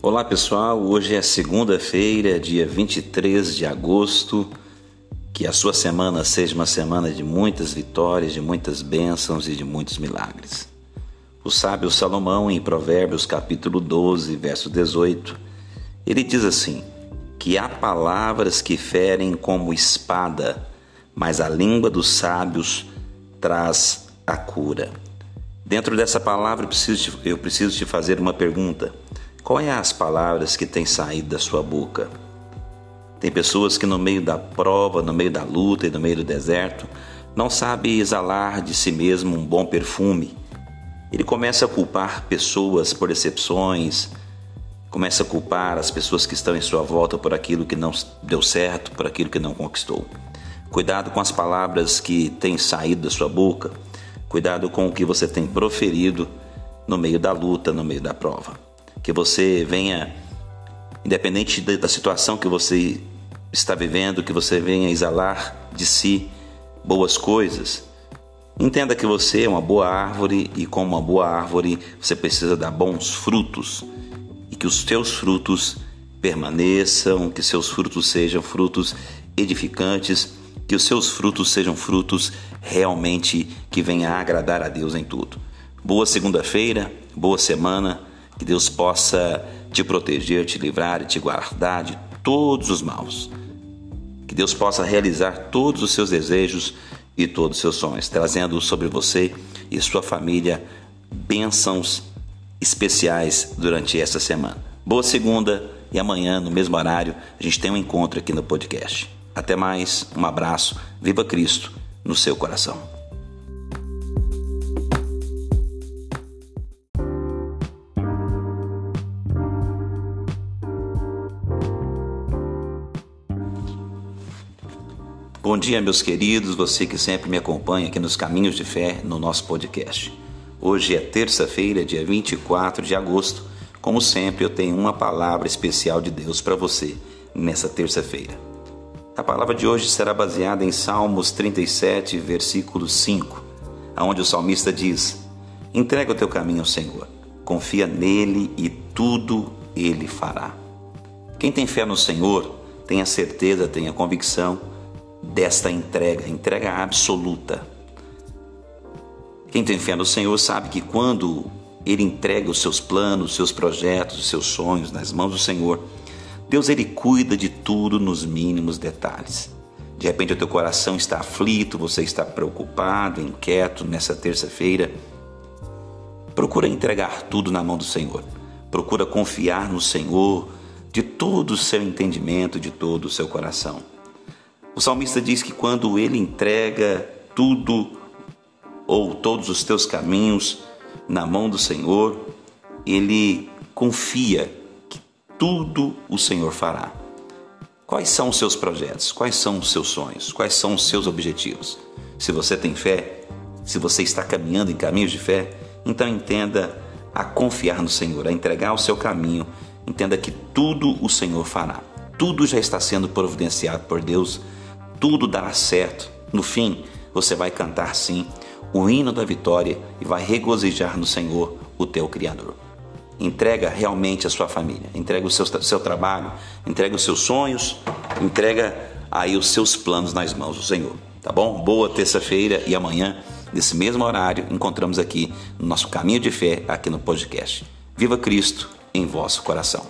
Olá pessoal, hoje é segunda-feira, dia 23 de agosto. Que a sua semana seja uma semana de muitas vitórias, de muitas bênçãos e de muitos milagres. O sábio Salomão, em Provérbios capítulo 12, verso 18, ele diz assim: Que há palavras que ferem como espada, mas a língua dos sábios traz a cura. Dentro dessa palavra eu preciso, te, eu preciso te fazer uma pergunta. Quais é as palavras que têm saído da sua boca? Tem pessoas que no meio da prova, no meio da luta e no meio do deserto, não sabe exalar de si mesmo um bom perfume. Ele começa a culpar pessoas por decepções, começa a culpar as pessoas que estão em sua volta por aquilo que não deu certo, por aquilo que não conquistou. Cuidado com as palavras que têm saído da sua boca, cuidado com o que você tem proferido no meio da luta, no meio da prova que você venha, independente da situação que você está vivendo, que você venha exalar de si boas coisas. Entenda que você é uma boa árvore e, como uma boa árvore, você precisa dar bons frutos e que os teus frutos permaneçam, que seus frutos sejam frutos edificantes, que os seus frutos sejam frutos realmente que venham a agradar a Deus em tudo. Boa segunda-feira, boa semana que Deus possa te proteger, te livrar e te guardar de todos os maus. Que Deus possa realizar todos os seus desejos e todos os seus sonhos, trazendo sobre você e sua família bênçãos especiais durante esta semana. Boa segunda e amanhã, no mesmo horário, a gente tem um encontro aqui no podcast. Até mais, um abraço, viva Cristo no seu coração. Bom dia, meus queridos, você que sempre me acompanha aqui nos Caminhos de Fé no nosso podcast. Hoje é terça-feira, dia 24 de agosto. Como sempre, eu tenho uma palavra especial de Deus para você nessa terça-feira. A palavra de hoje será baseada em Salmos 37, versículo 5, onde o salmista diz: Entrega o teu caminho ao Senhor, confia nele e tudo ele fará. Quem tem fé no Senhor tem a certeza, tem a convicção desta entrega, entrega absoluta. Quem tem fé no Senhor sabe que quando ele entrega os seus planos, os seus projetos, os seus sonhos nas mãos do Senhor, Deus ele cuida de tudo nos mínimos detalhes. De repente o teu coração está aflito, você está preocupado, inquieto nessa terça-feira. Procura entregar tudo na mão do Senhor. Procura confiar no Senhor de todo o seu entendimento, de todo o seu coração. O salmista diz que quando ele entrega tudo ou todos os teus caminhos na mão do Senhor, ele confia que tudo o Senhor fará. Quais são os seus projetos? Quais são os seus sonhos? Quais são os seus objetivos? Se você tem fé, se você está caminhando em caminhos de fé, então entenda a confiar no Senhor, a entregar o seu caminho. Entenda que tudo o Senhor fará. Tudo já está sendo providenciado por Deus tudo dará certo. No fim, você vai cantar sim o hino da vitória e vai regozijar no Senhor, o teu Criador. Entrega realmente a sua família, entrega o seu, seu trabalho, entrega os seus sonhos, entrega aí os seus planos nas mãos do Senhor. Tá bom? Boa terça-feira e amanhã, nesse mesmo horário, encontramos aqui no nosso caminho de fé, aqui no podcast. Viva Cristo em vosso coração.